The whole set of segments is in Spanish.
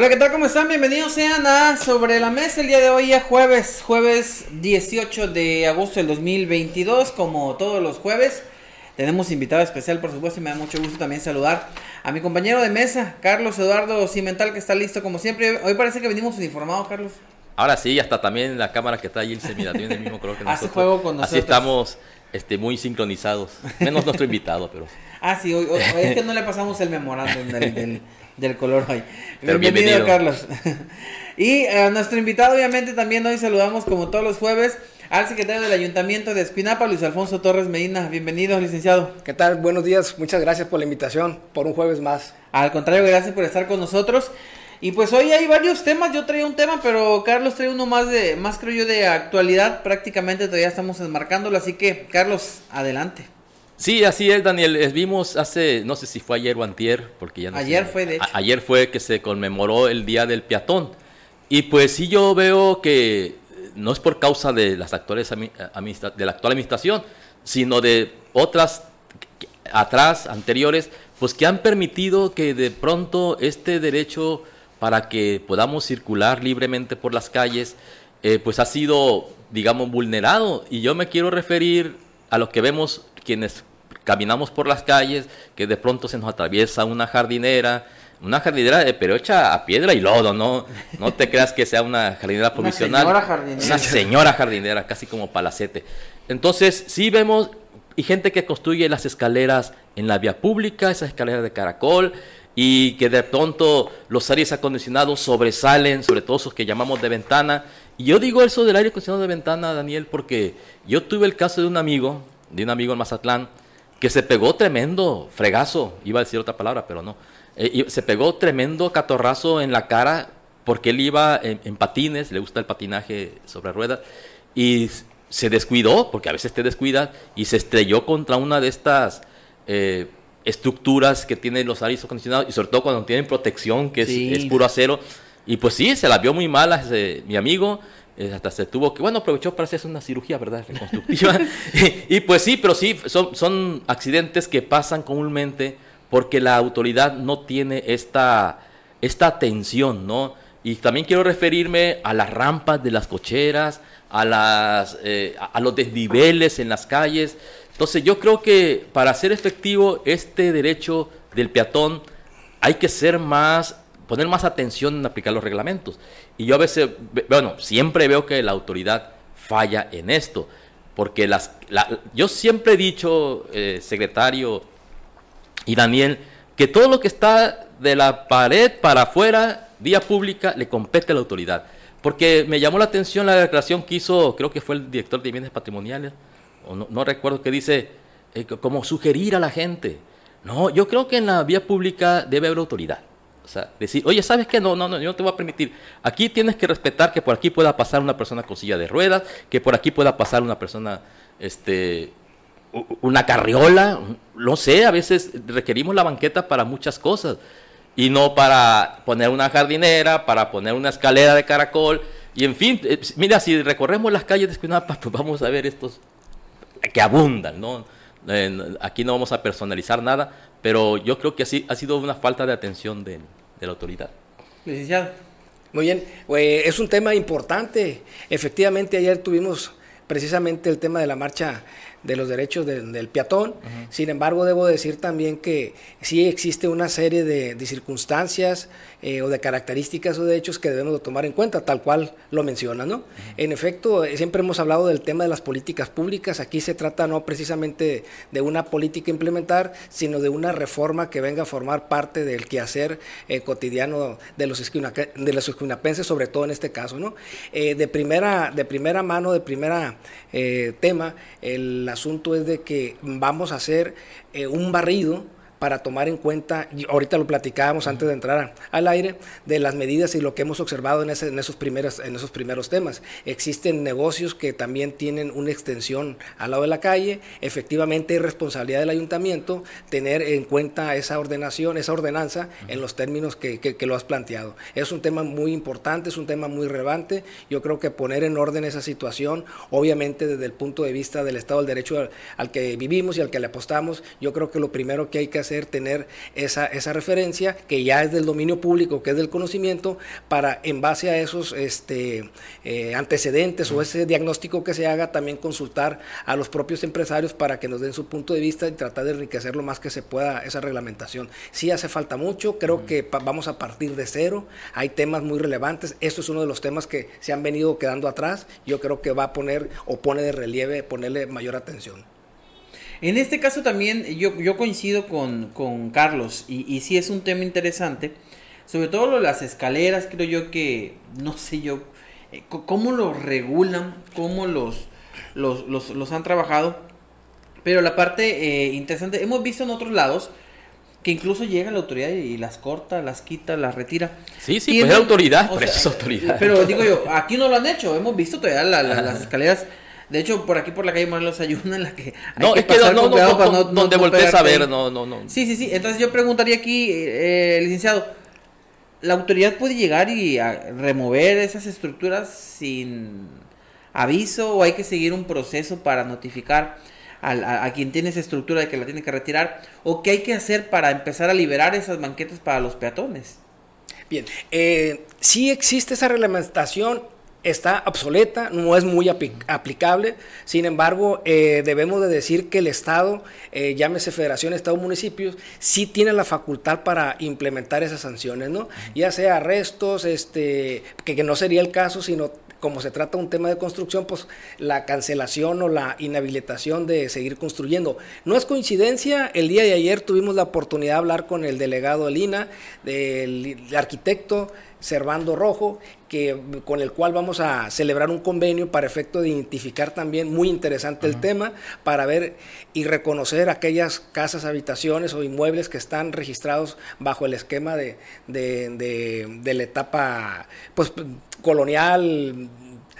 Hola, ¿qué tal? ¿Cómo están? Bienvenidos sean a Sobre la Mesa el día de hoy, ya jueves, jueves 18 de agosto del 2022, como todos los jueves. Tenemos invitado especial, por supuesto, y me da mucho gusto también saludar a mi compañero de mesa, Carlos Eduardo Cimental, que está listo como siempre. Hoy parece que venimos uniformados, Carlos. Ahora sí, hasta también la cámara que está ahí, se mira, tiene el mismo color que Hace juego con nosotros. Así estamos este, muy sincronizados, menos nuestro invitado, pero... Ah, sí, hoy, hoy- es que no le pasamos el memorándum del, del, del color hoy. Pero bienvenido, bienvenido. Carlos. y a nuestro invitado, obviamente, también hoy saludamos, como todos los jueves, al secretario del Ayuntamiento de Escuinapa, Luis Alfonso Torres Medina. Bienvenido, licenciado. ¿Qué tal? Buenos días, muchas gracias por la invitación, por un jueves más. Al contrario, gracias por estar con nosotros. Y pues hoy hay varios temas, yo traía un tema, pero Carlos trae uno más de, más creo yo, de actualidad, prácticamente todavía estamos enmarcándolo, así que Carlos, adelante. Sí, así es, Daniel. Eh, Vimos hace, no sé si fue ayer o antier, porque ya no Ayer sé. fue, de hecho. Ayer fue que se conmemoró el Día del Peatón. Y pues sí yo veo que eh, no es por causa de las actuales administra- de la actual administración, sino de otras atrás, anteriores, pues que han permitido que de pronto este derecho para que podamos circular libremente por las calles, eh, pues ha sido, digamos, vulnerado. Y yo me quiero referir a lo que vemos quienes caminamos por las calles, que de pronto se nos atraviesa una jardinera, una jardinera, pero hecha a piedra y lodo, ¿no? No te creas que sea una jardinera provisional. señora jardinera. Una señora jardinera, casi como palacete. Entonces, sí vemos y gente que construye las escaleras en la vía pública, esas escaleras de caracol, y que de pronto los aires acondicionados sobresalen, sobre todo esos que llamamos de ventana. Y yo digo eso del aire acondicionado de ventana, Daniel, porque yo tuve el caso de un amigo, de un amigo en Mazatlán, que se pegó tremendo fregazo, iba a decir otra palabra, pero no. Eh, se pegó tremendo catorrazo en la cara porque él iba en, en patines, le gusta el patinaje sobre ruedas, y se descuidó, porque a veces te descuidas, y se estrelló contra una de estas eh, estructuras que tienen los aires acondicionados, y sobre todo cuando tienen protección, que es, Sí. es puro acero. Y pues sí, se la vio muy mal a ese- mi amigo, eh, hasta se tuvo que, bueno, aprovechó para hacerse una cirugía, ¿verdad? Reconstructiva. y, pues sí, pero sí, son, son accidentes que pasan comúnmente porque la autoridad no tiene esta, esta atención, ¿no? Y también quiero referirme a las rampas de las cocheras, a, las, eh, a, los desniveles en las calles. Entonces yo creo que para hacer efectivo este derecho del peatón hay que ser más, poner más atención en aplicar los reglamentos. Y yo a veces, ve- bueno, siempre veo que la autoridad falla en esto, porque las, la- yo siempre he dicho, eh, secretario y Daniel, que todo lo que está de la pared para afuera, vía pública, le compete a la autoridad. Porque me llamó la atención la declaración que hizo, creo que fue el director de bienes patrimoniales, o no, recuerdo, que dice, eh, co- como sugerir a la gente. No, yo creo que en la vía pública debe haber autoridad. Sea, decir, oye, ¿sabes qué? No, no, no, yo no te voy a permitir. Aquí tienes que respetar que por aquí pueda pasar una persona con silla de ruedas, que por aquí pueda pasar una persona, este, una carriola, no sé, a veces requerimos la banqueta para muchas cosas y no para poner una jardinera, para poner una escalera de caracol y en fin, eh, mira, si recorremos las calles de Escuinapa, pues vamos a ver estos que abundan, ¿no? Aquí no vamos a personalizar nada, pero yo creo que así ha sido una falta de atención de, de la autoridad. Licenciado. Muy bien, eh, es un tema importante. Efectivamente, ayer tuvimos precisamente el tema de la marcha de los derechos de- del peatón. Sin embargo, debo decir también que sí existe una serie de, de circunstancias eh, o de características o de hechos que debemos de tomar en cuenta, tal cual lo menciona, ¿no? En efecto, eh, siempre hemos hablado del tema de las políticas públicas. Aquí se trata no precisamente de una política a implementar, sino de una reforma que venga a formar parte del quehacer eh, cotidiano de los, de los esquinapenses, sobre todo en este caso, ¿no? De, primera, de primera mano, de primera tema, el asunto es de que vamos a hacer un barrido para tomar en cuenta, y ahorita lo platicábamos antes de entrar al aire, de las medidas y lo que hemos observado en, ese- en esos, primeros, en esos primeros temas. Existen negocios que también tienen una extensión al lado de la calle, efectivamente es responsabilidad del ayuntamiento tener en cuenta esa ordenación, esa ordenanza en los términos que, que- que lo has planteado. Es un tema muy importante, es un tema muy relevante, yo creo que poner en orden esa situación, obviamente desde el punto de vista del Estado del Derecho al, al que vivimos y al que le apostamos, yo creo que lo primero que hay que hacer tener esa, esa referencia que ya es del dominio público, que es del conocimiento, para en base a esos este, eh, antecedentes o ese diagnóstico que se haga, también consultar a los propios empresarios para que nos den su punto de vista y tratar de enriquecer lo más que se pueda esa reglamentación. Sí hace falta mucho, creo que vamos a partir de cero, hay temas muy relevantes, esto es uno de los temas que se han venido quedando atrás, yo creo que va a poner o pone de relieve, ponerle mayor atención. En este caso también yo, yo coincido con, Carlos y, y sí es un tema interesante, sobre todo lo de las escaleras, creo yo que, no sé yo, eh, cómo los regulan, cómo los, los, los, han trabajado, pero la parte eh, interesante, hemos visto en otros lados, que incluso llega la autoridad y las corta, las quita, las retira. Sí, sí, pues es autoridad, pero es autoridad. Pero digo yo, aquí no lo han hecho, hemos visto todavía las escaleras. De hecho, por aquí por la calle Morelos hay una en la que. no, es que no, no, no, donde voltees a ver, no, no, no. Sí, sí, sí. Entonces yo preguntaría aquí, eh, licenciado, ¿la autoridad puede llegar y remover esas estructuras sin aviso o hay que seguir un proceso para notificar? a, quien tiene esa estructura de que la tiene que retirar? ¿O qué hay que hacer para empezar a liberar esas banquetas para los peatones? Bien, eh, sí existe esa reglamentación, está obsoleta, no es muy aplicable, sin embargo, eh, debemos de decir que el Estado, eh, llámese Federación, Estado, Municipios, sí tiene la facultad para implementar esas sanciones, ¿no? Ya sea arrestos, este, que, que no sería el caso, sino como se trata de un tema de construcción, pues la cancelación o la inhabilitación de seguir construyendo. No es coincidencia, el día de ayer tuvimos la oportunidad de hablar con el delegado de Lina, del arquitecto Servando Rojo, que, con el cual vamos a celebrar un convenio para efecto de identificar también, muy interesante el tema, para ver y reconocer aquellas casas, habitaciones o inmuebles que están registrados bajo el esquema de, de la etapa pues, colonial,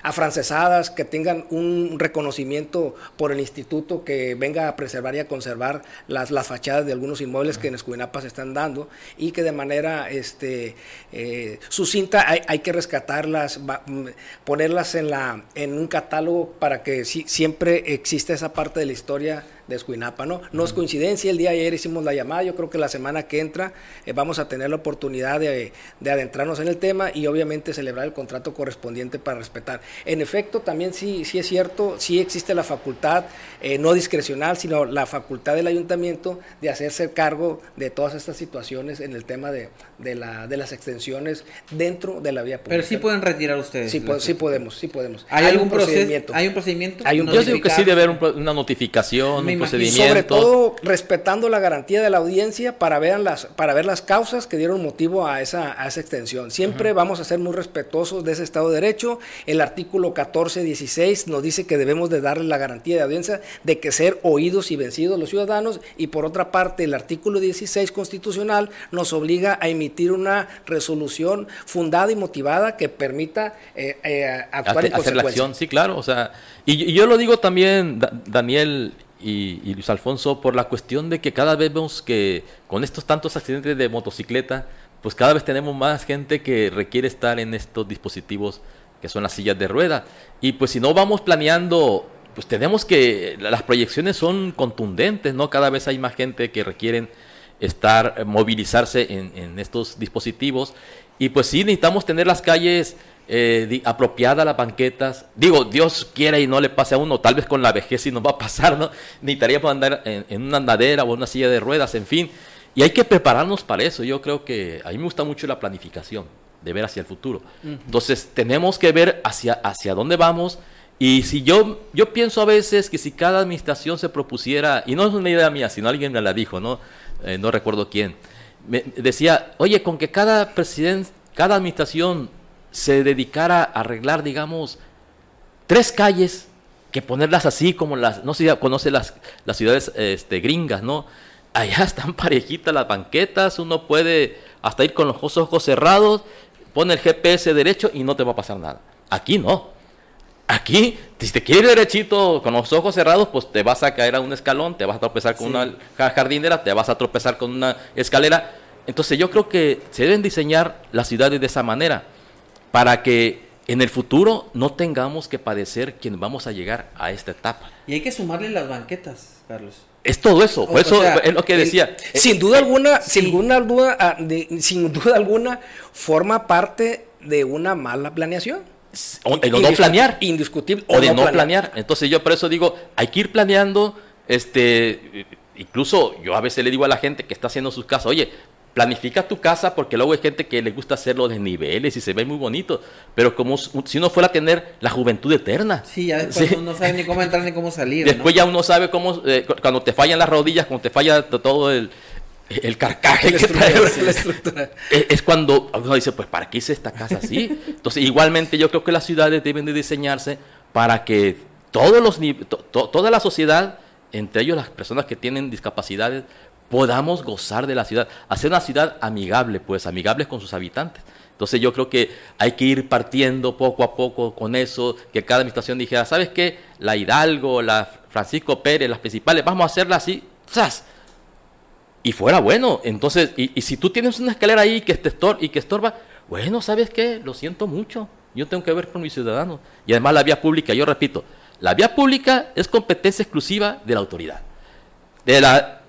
afrancesadas, que tengan un reconocimiento por el instituto que venga a preservar y a conservar las, las fachadas de algunos inmuebles que en Escuinapa se están dando y que de manera este, eh, sucinta hay, hay, que rescatarlas, mm, ponerlas en, la, en un catálogo para que siempre exista esa parte de la historia de Escuinapa, ¿no? No es coincidencia, el día de ayer hicimos la llamada, yo creo que la semana que entra eh, vamos a tener la oportunidad de, adentrarnos en el tema y obviamente celebrar el contrato correspondiente para respetar. En efecto, también sí, sí es cierto, sí existe la facultad, eh, no discrecional, sino la facultad del ayuntamiento de hacerse cargo de todas estas situaciones en el tema de, la, de las extensiones dentro de la vía pública. Pero sí pueden retirar ustedes. Sí, sí podemos, sí podemos. ¿Hay, algún procedimiento? ¿Hay un procedimiento? ¿Hay Yo digo que sí debe haber una notificación, y sobre todo respetando la garantía de la audiencia para ver las, para ver las causas que dieron motivo a esa, a esa extensión. Siempre vamos a ser muy respetuosos de ese Estado de Derecho. El artículo 14-16 nos dice que debemos de darle la garantía de audiencia de que ser oídos y vencidos los ciudadanos y por otra parte el artículo 16 constitucional nos obliga a emitir una resolución fundada y motivada que permita eh, eh, actuar en hacer la acción, sí, claro. O sea, y, y yo lo digo también, Daniel y, Luis Alfonso por la cuestión de que cada vez vemos que con estos tantos accidentes de motocicleta, pues cada vez tenemos más gente que requiere estar en estos dispositivos que son las sillas de rueda. Y pues si no vamos planeando, pues tenemos que, las proyecciones son contundentes, ¿no? Cada vez hay más gente que requieren estar, movilizarse en, en estos dispositivos. Y pues sí, necesitamos tener las calles eh, apropiada las banquetas. Digo, Dios quiera y no le pase a uno, tal vez con la vejez y no va a pasar, ¿no? Necesitaríamos andar en, una andadera o una silla de ruedas, en fin. Y hay que prepararnos para eso. Yo creo que a mí me gusta mucho la planificación, de ver hacia el futuro. Entonces, tenemos que ver hacia, hacia dónde vamos. Y si yo, yo pienso a veces que si cada administración se propusiera, y no es una idea mía, sino alguien me la dijo, ¿no? Eh, no recuerdo quién, me decía, oye, con que cada presidente, cada administración se dedicara a arreglar, digamos, tres calles, que ponerlas así como las, no sé si conoce las, las ciudades este, gringas, ¿no? Allá están parejitas las banquetas, uno puede hasta ir con los ojos cerrados, pone el GPS derecho y no te va a pasar nada. Aquí no. Aquí, si te quieres derechito con los ojos cerrados, pues te vas a caer a un escalón, te vas a tropezar con una jardinera, te vas a tropezar con una escalera. Entonces yo creo que se deben diseñar las ciudades de esa manera para que en el futuro no tengamos que padecer quienes vamos a llegar a esta etapa. Y hay que sumarle las banquetas, Carlos. Es todo eso, por O- eso o sea, es lo que el- decía. Sin duda alguna, sí. sin alguna duda, ah, de- sin duda alguna, forma parte de una mala planeación. o de no planear. Indiscutible. o de no planear. Entonces yo por eso digo, hay que ir planeando, este, incluso yo a veces le digo a la gente que está haciendo sus casas, oye, planifica tu casa porque luego hay gente que le gusta hacer los desniveles y se ve muy bonito, pero como si uno fuera a tener la juventud eterna. Sí, ya después Sí. uno no sabe ni cómo entrar ni cómo salir. Después ¿no? ya uno sabe cómo, eh, cu- cuando te fallan las rodillas, cuando te falla to- todo el, el carcaje La que trae, la estructura. es, es cuando uno dice, pues, ¿para qué hice esta casa así? Entonces, igualmente yo creo que las ciudades deben de diseñarse para que todos los to- toda la sociedad, entre ellos las personas que tienen discapacidades, podamos gozar de la ciudad, hacer una ciudad amigable, pues, amigable con sus habitantes. Entonces yo creo que hay que ir partiendo poco a poco con eso, que cada administración dijera, ¿sabes qué? La Hidalgo, la Francisco Pérez, las principales, vamos a hacerla así, ¡zas! y fuera bueno. Entonces, y, si tú tienes una escalera ahí que te estor y que estorba, bueno, ¿sabes qué? Lo siento mucho. Yo tengo que ver con mis ciudadanos. Y además la vía pública, yo repito, la vía pública es competencia exclusiva de la autoridad. De la,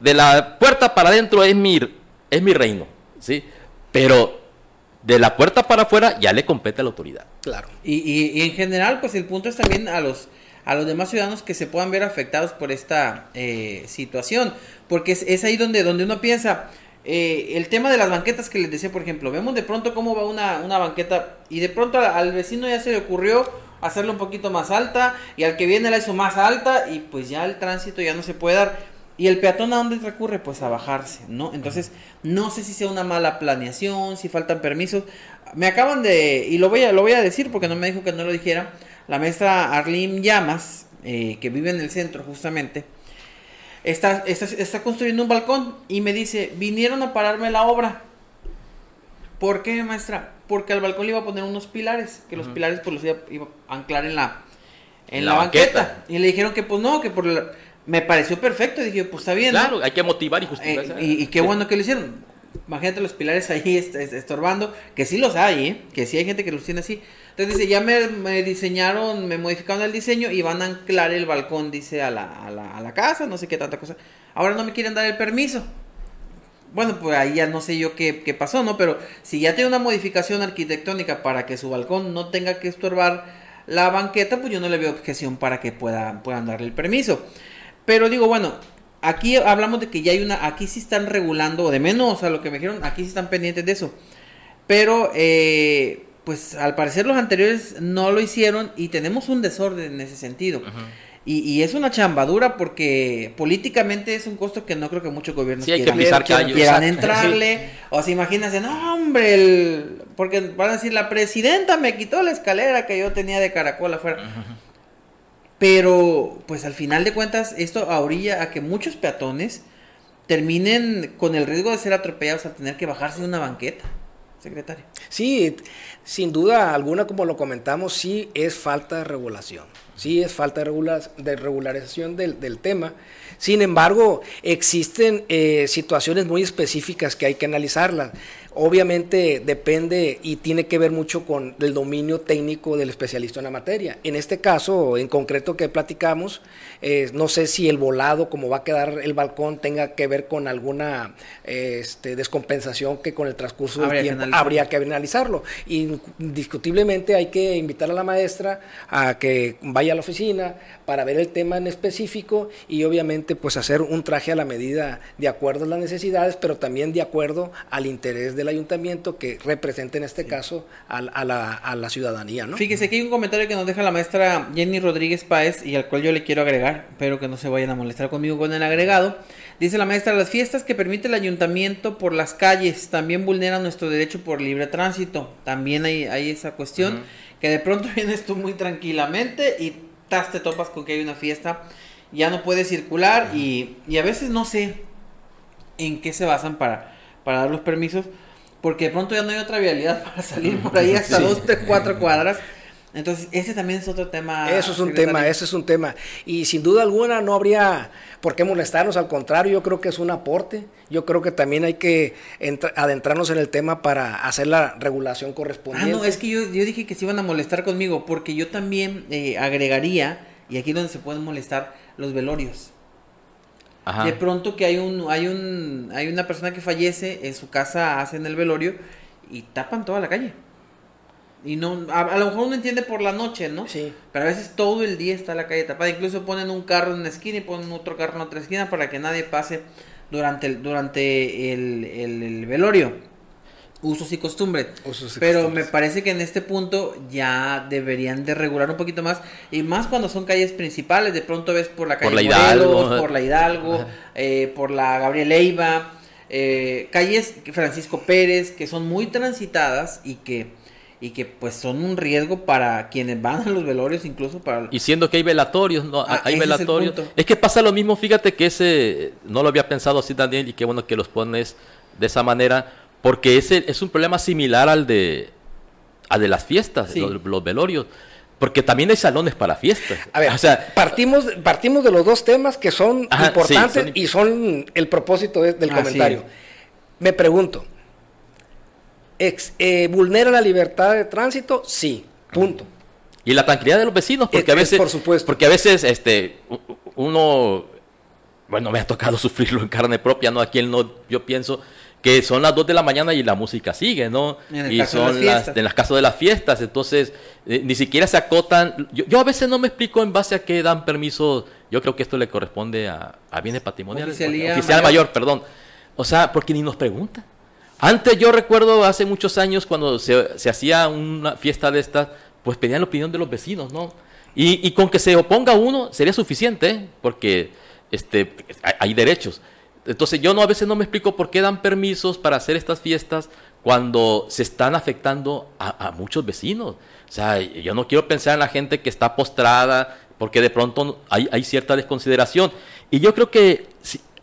de la puerta para adentro es mi, es mi reino, ¿sí? Pero de la puerta para afuera ya le compete a la autoridad. Claro. Y, y- en general, pues el punto es también a los a los demás ciudadanos que se puedan ver afectados por esta eh, situación, porque es, es ahí donde, donde uno piensa, eh, el tema de las banquetas que les decía, por ejemplo, vemos de pronto cómo va una, una banqueta y de pronto al, al vecino ya se le ocurrió hacerla un poquito más alta y al que viene la hizo más alta y pues ya el tránsito ya no se puede dar. ¿Y el peatón a dónde recurre? Pues a bajarse, ¿no? Entonces, no sé si sea una mala planeación, si faltan permisos. Me acaban de, y lo voy a, lo voy a decir porque no me dijo que no lo dijera, la maestra Arlene Llamas, eh, que vive en el centro justamente, está, está, está construyendo un balcón y me dice, vinieron a pararme la obra. ¿Por qué, maestra? Porque al balcón le iba a poner unos pilares, que los pilares pues los iba, iba a anclar en la, en En la, la banqueta. banqueta. Y le dijeron que pues no, que por la- me pareció perfecto. Dije, pues está bien. ¿no? Claro, hay que motivar y Eh, justificar. y, y qué bueno que lo hicieron. Imagínate los pilares ahí est- est- estorbando, que sí los hay, ¿eh? que sí hay gente que los tiene así. Entonces dice, ya me, me diseñaron, me modificaron el diseño y van a anclar el balcón, dice, a la, a, la, a la casa, no sé qué tanta cosa. Ahora no me quieren dar el permiso. Bueno, pues ahí ya no sé yo qué, qué pasó, ¿no? Pero si ya tiene una modificación arquitectónica para que su balcón no tenga que estorbar la banqueta, pues yo no le veo objeción para que pueda, puedan darle el permiso. Pero digo, bueno, aquí hablamos de que ya hay una, aquí sí están regulando, o de menos a lo que me dijeron, aquí sí están pendientes de eso. Pero, eh, pues al parecer los anteriores no lo hicieron y tenemos un desorden en ese sentido. y, y es una chambadura porque políticamente es un costo que no creo que muchos gobiernos Sí, hay que quieran, pisar quieran- callos. quieran Exacto. entrarle. O sea, imagínense, no, hombre, el- porque van a decir, la presidenta me quitó la escalera que yo tenía de caracol afuera. Pero, pues al final de cuentas, esto orilla a que muchos peatones terminen con el riesgo de ser atropellados a tener que bajarse de una banqueta, secretario. Sí, sin duda alguna, como lo comentamos, sí es falta de regulación. Sí es falta de regularización del, del tema. Sin embargo, existen eh, situaciones muy específicas que hay que analizarlas. Obviamente depende y tiene que ver mucho con el dominio técnico del especialista en la materia. En este caso, en concreto que platicamos, eh, no sé si el volado, como va a quedar el balcón, tenga que ver con alguna eh, este, descompensación que con el transcurso del Habría que tiempo analizarlo. habría que analizarlo. Indiscutiblemente hay que invitar a la maestra a que vaya a la oficina para ver el tema en específico y obviamente pues hacer un traje a la medida de acuerdo a las necesidades, pero también de acuerdo al interés del ayuntamiento que representa en este caso a, a la, a la ciudadanía. ¿no? Fíjese que hay un comentario que nos deja la maestra Jenny Rodríguez Páez y al cual yo le quiero agregar, pero que no se vayan a molestar conmigo con el agregado. Dice la maestra, las fiestas que permite el ayuntamiento por las calles también vulneran nuestro derecho por libre tránsito. También hay, hay esa cuestión, que de pronto vienes tú muy tranquilamente y tas, te topas con que hay una fiesta, ya no puedes circular y, y a veces no sé en qué se basan para, para dar los permisos, porque de pronto ya no hay otra vialidad para salir por ahí hasta Sí. dos, tres, cuatro cuadras. Entonces, ese también es otro tema. Eso es un tema, ese es un tema. Y sin duda alguna no habría por qué molestarnos, al contrario, yo creo que es un aporte. Yo creo que también hay que adentrarnos en el tema para hacer la regulación correspondiente. Ah, no, es que yo, yo dije que se iban a molestar conmigo, porque yo también eh, agregaría, y aquí donde se pueden molestar, los velorios. De pronto que hay un, hay un, hay una persona que fallece, en su casa hacen el velorio y tapan toda la calle. Y no, a, lo mejor uno entiende por la noche, ¿no? Sí. Pero a veces todo el día está la calle tapada. Incluso ponen un carro en una esquina y ponen otro carro en otra esquina para que nadie pase durante el, durante el, velorio. Usos y costumbres. Pero me parece que en este punto ya deberían de regular un poquito más. Y más cuando son calles principales. De pronto ves por la calle por la Hidalgo, por la Hidalgo, eh, por la Gabriel Leiva. Eh, calles Francisco Pérez que son muy transitadas y que y que pues son un riesgo para quienes van a los velorios, incluso para... Y siendo que hay velatorios, no, ah, hay velatorios. Es, que pasa lo mismo, fíjate que ese, no lo había pensado así Daniel, y qué bueno que los pones de esa manera, porque ese es un problema similar al de, al de las fiestas, los, velorios. Porque también hay salones para fiestas. A ver, o sea, partimos, partimos de los dos temas que son importantes y son el propósito del comentario. Me pregunto, ex, eh, vulnera la libertad de tránsito, sí, punto. Y la tranquilidad de los vecinos, porque a veces, por supuesto. porque a veces, este, uno, bueno, me ha tocado sufrirlo en carne propia, ¿no? Aquí no, yo pienso que son las 2 de la mañana y la música sigue, ¿no? Y son las, en las casas de las fiestas, entonces eh, ni siquiera se acotan. Yo, a veces no me explico en base a qué dan permiso, yo creo que esto le corresponde a, a bienes patrimoniales. Oficial mayor, perdón. O sea, porque ni nos preguntan. Antes yo recuerdo hace muchos años cuando se, se hacía una fiesta de estas, pues pedían la opinión de los vecinos, ¿no? Y, y con que se oponga uno sería suficiente, ¿eh? porque este, hay, derechos. Entonces yo no a veces no me explico por qué dan permisos para hacer estas fiestas cuando se están afectando a, a, muchos vecinos. O sea, yo no quiero pensar en la gente que está postrada, porque de pronto hay, hay cierta desconsideración. Y yo creo que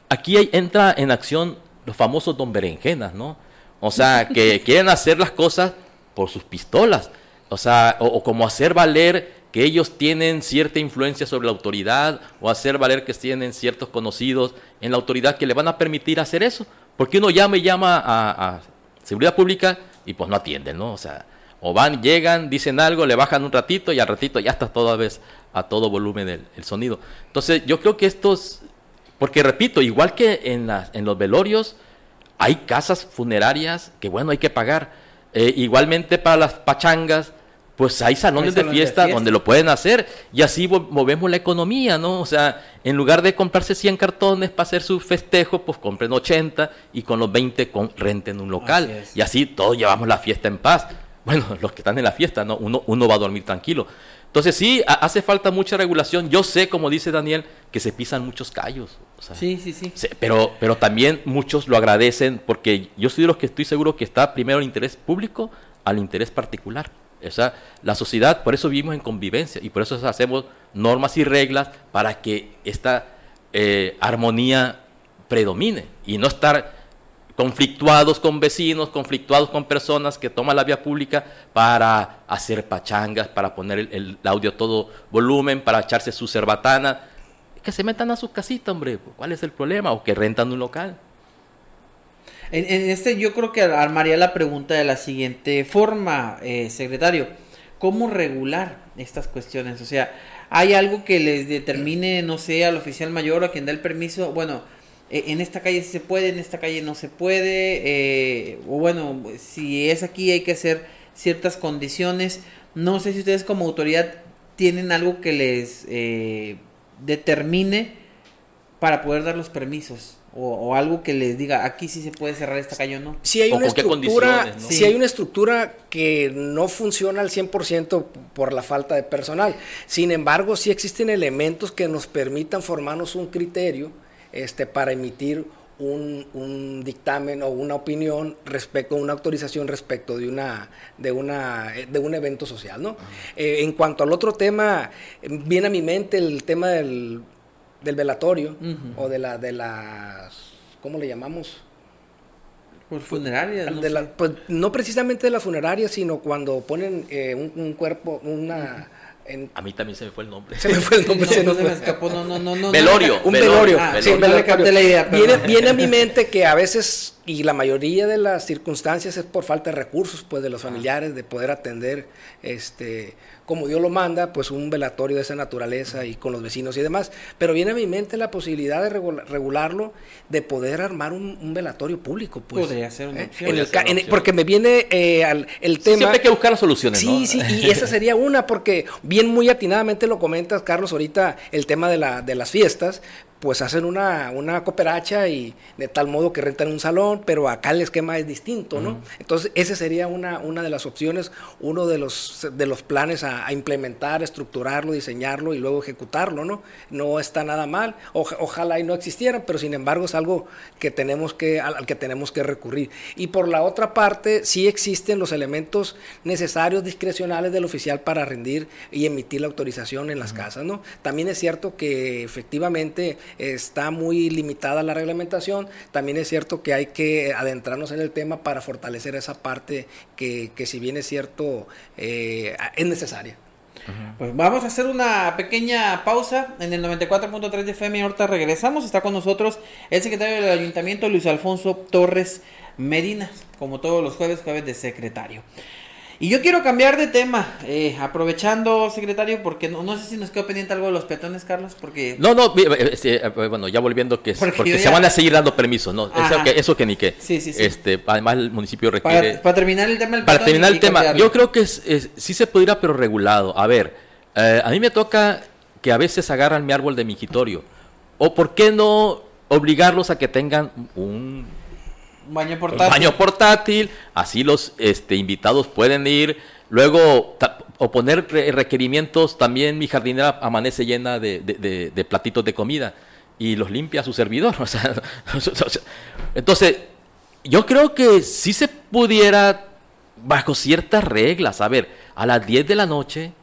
aquí hay, entra en acción los famosos don berenjenas, ¿no? O sea, que quieren hacer las cosas por sus pistolas. O sea, o, como hacer valer que ellos tienen cierta influencia sobre la autoridad o hacer valer que tienen ciertos conocidos en la autoridad que le van a permitir hacer eso. Porque uno llama y llama a, seguridad pública y pues no atienden, ¿no? O sea, o van, llegan, dicen algo, le bajan un ratito y al ratito ya está toda vez a todo volumen el, sonido. Entonces yo creo que estos porque repito, igual que en, en los velorios, hay casas funerarias que bueno, hay que pagar. Eh, igualmente para las pachangas, pues hay salones, de, fiesta donde lo pueden hacer y así movemos la economía, ¿no? O sea, en lugar de comprarse 100 cartones para hacer su festejo, pues compren 80 y con los 20 con, renten un local. y así todos llevamos la fiesta en paz. Bueno, los que están en la fiesta, ¿no? Uno, uno va a dormir tranquilo. Entonces sí, hace falta mucha regulación. Yo sé, como dice Daniel, que se pisan muchos callos. sí, sí, sí. pero, pero también muchos lo agradecen porque yo soy de los que estoy seguro que está primero el interés público al interés particular. O la sociedad, por eso vivimos en convivencia y por eso hacemos normas y reglas para que esta eh, armonía predomine y no estar conflictuados con vecinos, conflictuados con personas que toman la vía pública para hacer pachangas, para poner el, audio a todo volumen, para echarse su cerbatana. Que se metan a su casita, hombre. ¿Cuál es el problema? O que rentan un local. En, este yo creo que armaría la pregunta de la siguiente forma, eh, secretario. ¿Cómo regular estas cuestiones? O sea, ¿hay algo que les determine, no sé, al oficial mayor o a quien da el permiso? Bueno, eh, en esta calle se puede, en esta calle no se puede, eh, o bueno, si es aquí hay que hacer ciertas condiciones. No sé si ustedes como autoridad tienen algo que les eh, determine para poder dar los permisos. O, algo que les diga aquí sí se puede cerrar esta calle o no. Si hay una estructura, si hay una estructura que no funciona al 100% por la falta de personal. Sin embargo, sí existen elementos que nos permitan formarnos un criterio este, para emitir un, dictamen o una opinión respecto, una autorización respecto de una, de una, de un evento social, ¿no? Eh, en cuanto al otro tema, viene a mi mente el tema del, del velatorio o de la, de las, ¿cómo le llamamos? Por funerarias. No, de la, pues, no precisamente de la funeraria, sino cuando ponen eh, un, un, cuerpo, una... En... A mí también se me fue el nombre. Se me fue el nombre. No, se no, me escapó. No, no, no, no. Velorio. Un velorio. Ah, sí, velorio. velorio. capté la idea. Viene, viene a mi mente que a veces, y la mayoría de las circunstancias es por falta de recursos, pues, de los familiares, de poder atender, este, como Dios lo manda, pues un velatorio de esa naturaleza y con los vecinos y demás. Pero viene a mi mente la posibilidad de regularlo, de poder armar un, un velatorio público. Pues, Podría ser una ¿eh? opción. En el, ser una en, opción. porque me viene eh, al, el tema... Siempre hay que buscar soluciones, Sí, ¿no? sí, y esa sería una, porque bien muy atinadamente lo comentas, Carlos, ahorita el tema de, la, de las fiestas, pues hacen una, una cooperacha y de tal modo que rentan un salón, pero acá el esquema es distinto, ¿no? Uh -huh. Entonces, esa sería una, una de las opciones, uno de los, de los planes a, a, implementar, estructurarlo, diseñarlo y luego ejecutarlo, ¿no? No está nada mal, o, ojalá y no existiera, pero sin embargo es algo que tenemos que, al, al, que tenemos que recurrir. Y por la otra parte, sí existen los elementos necesarios discrecionales del oficial para rendir y emitir la autorización en las uh -huh. casas, ¿no? También es cierto que efectivamente está muy limitada la reglamentación. También es cierto que hay que adentrarnos en el tema para fortalecer esa parte que, que si bien es cierto, eh, es necesaria. Pues vamos a hacer una pequeña pausa en el 94.3 de FM. Ahorita regresamos. Está con nosotros el secretario del Ayuntamiento, Luis Alfonso Torres Medina, como todos los jueves, jueves de secretario. Y yo quiero cambiar de tema, eh, aprovechando, secretario, porque no, no, sé si nos quedó pendiente algo de los peatones, Carlos, porque... No, no, este, bueno, ya volviendo, que porque, porque se ya... van a seguir dando permisos, ¿no? Eso que, eso que, ni qué. Sí, sí, sí. Este, además el municipio requiere... Para, para terminar el tema del Para terminar el tema, cambiarlo. yo creo que es, es, sí se pudiera, pero regulado. A ver, eh, a mí me toca que a veces agarran mi árbol de mingitorio. O por qué no obligarlos a que tengan un baño portátil. Baño portátil, así los este, invitados pueden ir. Luego, o poner requerimientos, también mi jardinera amanece llena de, de, de, de platitos de comida y los limpia su servidor. O sea, entonces, yo creo que si se pudiera, bajo ciertas reglas, a ver, a las 10 de la noche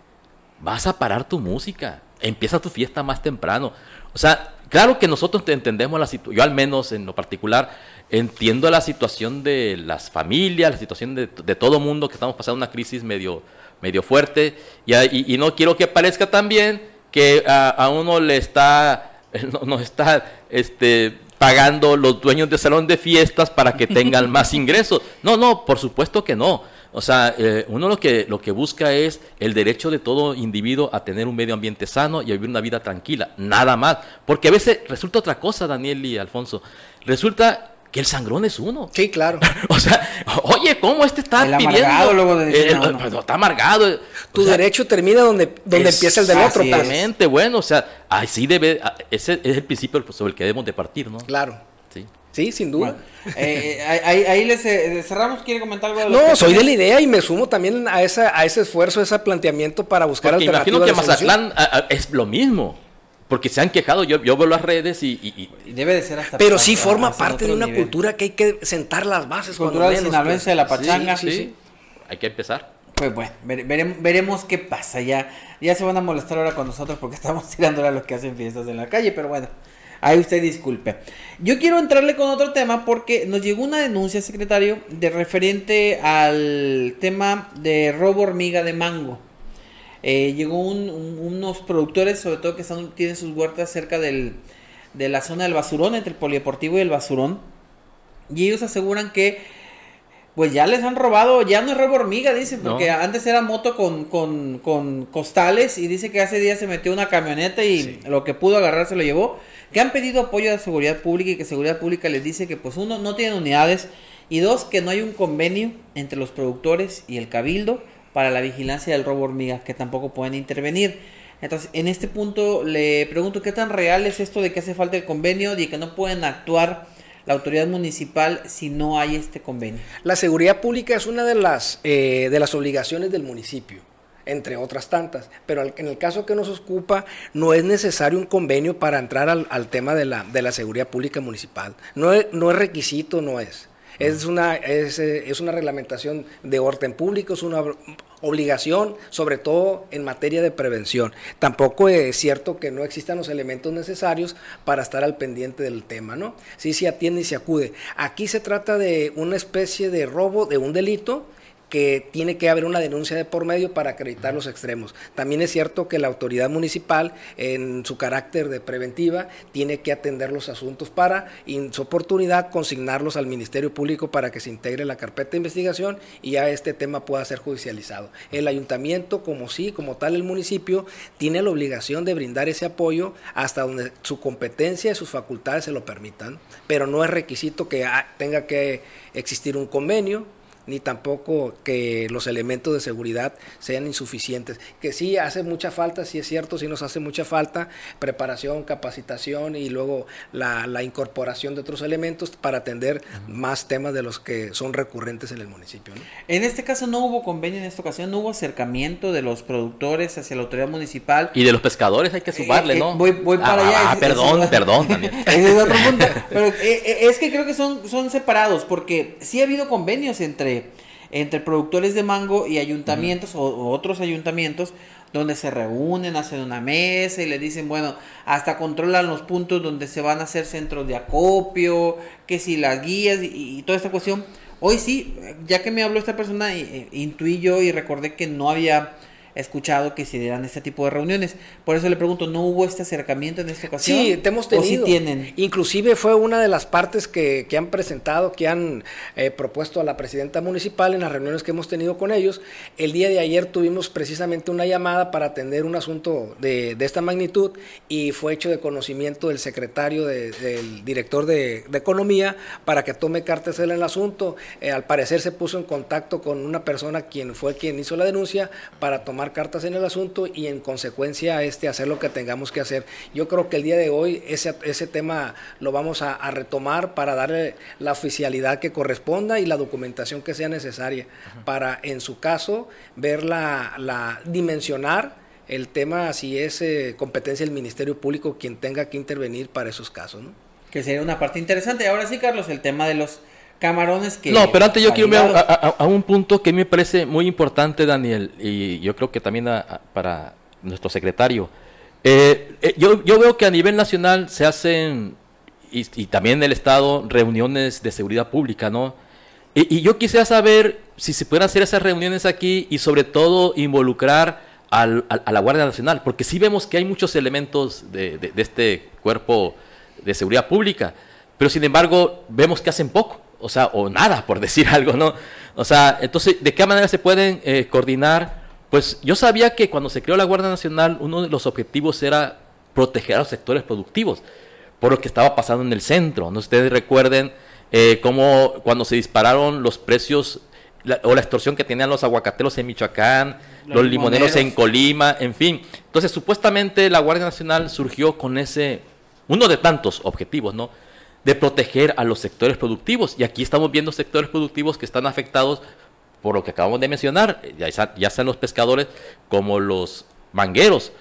vas a parar tu música, empieza tu fiesta más temprano. O sea, claro que nosotros entendemos la situación, yo al menos en lo particular, entiendo la situación de las familias, la situación de, de todo mundo que estamos pasando una crisis medio, medio fuerte y, y, y no quiero que parezca también que a, a uno le está, no, no, está este, pagando los dueños de salón de fiestas para que tengan más ingresos. No, no, por supuesto que no. O sea, eh, uno lo que, lo que busca es el derecho de todo individuo a tener un medio ambiente sano y a vivir una vida tranquila, nada más. Porque a veces resulta otra cosa, Daniel y Alfonso. Resulta que el sangrón es uno. Sí, claro. o sea, oye, ¿cómo este está el pidiendo? Amargado, luego de decir, el, no, no. el, está amargado. Tu o sea, derecho termina donde, donde empieza el del otro. pues. Exactamente, bueno, o sea, así debe, ese es el principio sobre el que debemos de partir, ¿no? Claro. Sí. Sí, sin duda. Bueno, eh, ahí, ahí les eh, cerramos. ¿Quiere comentar algo? De no, soy de la idea y me sumo también a, esa, a ese esfuerzo, a ese planteamiento para buscar Porque alternativas. Imagino que Mazatlán a, a, es lo mismo. Porque se han quejado, yo, yo veo las redes y, y, y, Debe de ser hasta. Pero sí forma parte de una nivel. cultura que hay que sentar las bases. Cultura del sinaloense de la pachanga. Sí, sí, sí, Hay que empezar. Pues bueno, veremos, veremos qué pasa. Ya, ya se van a molestar ahora con nosotros porque estamos tirándole a los que hacen fiestas en la calle, pero bueno. Ahí usted disculpe. Yo quiero entrarle con otro tema porque nos llegó una denuncia, secretario, de referente al tema de robo hormiga de mango. Eh, llegó un, un, unos productores, sobre todo que están, tienen sus huertas cerca del, de la zona del basurón, entre el polideportivo y el basurón. Y ellos aseguran que pues ya les han robado, ya no es robo hormiga, dicen, porque no. antes era moto con, con, con, costales y dice que hace días se metió una camioneta y sí. lo que pudo agarrar se lo llevó. Que han pedido apoyo de seguridad pública y que seguridad pública les dice que pues uno no tienen unidades y dos que no hay un convenio entre los productores y el cabildo para la vigilancia del robo hormiga, que tampoco pueden intervenir. Entonces, en este punto le pregunto qué tan real es esto de que hace falta el convenio y que no pueden actuar la autoridad municipal si no hay este convenio. La seguridad pública es una de las, eh, de las obligaciones del municipio, entre otras tantas, pero en el caso que nos ocupa no es necesario un convenio para entrar al, al tema de la, de la seguridad pública municipal. No es, no es requisito, no es. Es una, es, eh, es una reglamentación de orden público, es una obligación, sobre todo en materia de prevención. Tampoco es cierto que no existan los elementos necesarios para estar al pendiente del tema, ¿no? Sí se atiende y se acude. Aquí se trata de una especie de robo, de un delito, que tiene que haber una denuncia de por medio para acreditar los extremos. También es cierto que la autoridad municipal, en su carácter de preventiva, tiene que atender los asuntos para, en su oportunidad, consignarlos al Ministerio Público para que se integre la carpeta de investigación y ya este tema pueda ser judicializado. El ayuntamiento, como sí, como tal el municipio, tiene la obligación de brindar ese apoyo hasta donde su competencia y sus facultades se lo permitan, pero no es requisito que tenga que existir un convenio ni tampoco que los elementos de seguridad sean insuficientes. Que sí hace mucha falta, sí es cierto, sí nos hace mucha falta preparación, capacitación y luego la, incorporación de otros elementos para atender más temas de los que son recurrentes en el municipio. En este caso no hubo convenio, en esta ocasión no hubo acercamiento de los productores hacia la autoridad municipal. Y de los pescadores hay que sumarle, eh, ¿no? voy, para ah, allá. Ah, perdón, perdón. es otro punto. Pero eh, eh, es que creo que son, son separados porque sí ha habido convenios entre entre productores de mango y ayuntamientos o, otros ayuntamientos donde se reúnen, hacen una mesa y le dicen, bueno, hasta controlan los puntos donde se van a hacer centros de acopio, que si las guías y, toda esta cuestión. Hoy sí, ya que me habló esta persona, intuí yo y recordé que no había escuchado que se dieran este tipo de reuniones. Por eso le pregunto, ¿no hubo este acercamiento en esta ocasión? Sí, te hemos tenido. tienen? Inclusive fue una de las partes que, han presentado, que han eh, propuesto a la presidenta municipal en las reuniones que hemos tenido con ellos. El día de ayer tuvimos precisamente una llamada para atender un asunto de, esta magnitud y fue hecho de conocimiento del secretario, del director de, Economía, para que tome cartas en el asunto. Eh, al parecer se puso en contacto con una persona quien fue quien hizo la denuncia para tomar cartas en el asunto y en consecuencia este, hacer lo que tengamos que hacer. Yo creo que el día de hoy ese, ese tema lo vamos a, retomar para darle la oficialidad que corresponda y la documentación que sea necesaria para, en su caso, ver la, la dimensionar el tema si es eh, competencia del Ministerio Público quien tenga que intervenir para esos casos. ¿no? Que sería una parte interesante. Ahora sí, Carlos, el tema de los camarones que... No, pero antes yo quiero ver a, un punto que me parece muy importante, Daniel, y yo creo que también para nuestro secretario. Eh, eh, yo, yo veo que a nivel nacional se hacen, y, también en el Estado, reuniones de seguridad pública, ¿no? Y, yo quisiera saber si se pueden hacer esas reuniones aquí y sobre todo involucrar al, a, la Guardia Nacional, porque sí vemos que hay muchos elementos de, de este cuerpo de seguridad pública, pero sin embargo vemos que hacen poco o sea, o nada, por decir algo, ¿no? O sea, entonces, ¿de qué manera se pueden eh, coordinar? Pues yo sabía que cuando se creó la Guardia Nacional, uno de los objetivos era proteger a los sectores productivos, por lo que estaba pasando en el centro. ¿no? Ustedes recuerden eh, cómo cuando se dispararon los precios o la extorsión que tenían los aguacateros en Michoacán, los, limoneros en Colima, en fin. Entonces, supuestamente la Guardia Nacional surgió con ese, uno de tantos objetivos, ¿no? De proteger a los sectores productivos. Y aquí estamos viendo sectores productivos que están afectados por lo que acabamos de mencionar, ya, sean los pescadores como los mangueros.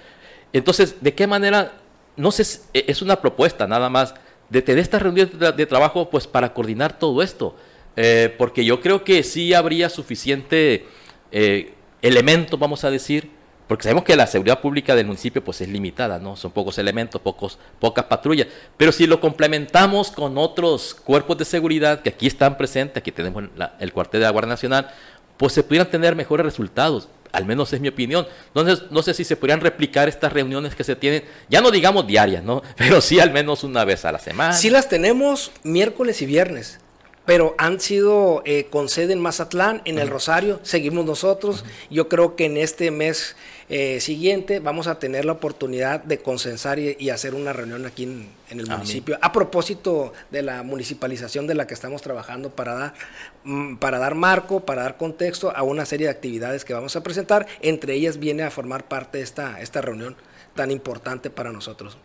Entonces, ¿de qué manera? No sé, es una propuesta nada más de tener esta reunión de, trabajo pues para coordinar todo esto. Eh, porque yo creo que sí habría suficiente eh, elemento, vamos a decir, porque sabemos que la seguridad pública del municipio pues es limitada, ¿no? Son pocos elementos, pocos, pocas patrullas. Pero si lo complementamos con otros cuerpos de seguridad que aquí están presentes, aquí tenemos el cuartel de la Guardia Nacional, pues se pudieran tener mejores resultados. Al menos es mi opinión. Entonces, no sé si se podrían replicar estas reuniones que se tienen, ya no digamos diarias, ¿no? Pero sí al menos una vez a la semana. Sí las tenemos miércoles y viernes pero han sido eh, con sede en Mazatlán, en el Rosario, seguimos nosotros. Yo creo que en este mes eh, siguiente vamos a tener la oportunidad de consensar y, hacer una reunión aquí en, el municipio. A propósito de la municipalización de la que estamos trabajando para dar, mm, para dar marco, para dar contexto a una serie de actividades que vamos a presentar. Entre ellas viene a formar parte esta, esta reunión tan importante para nosotros.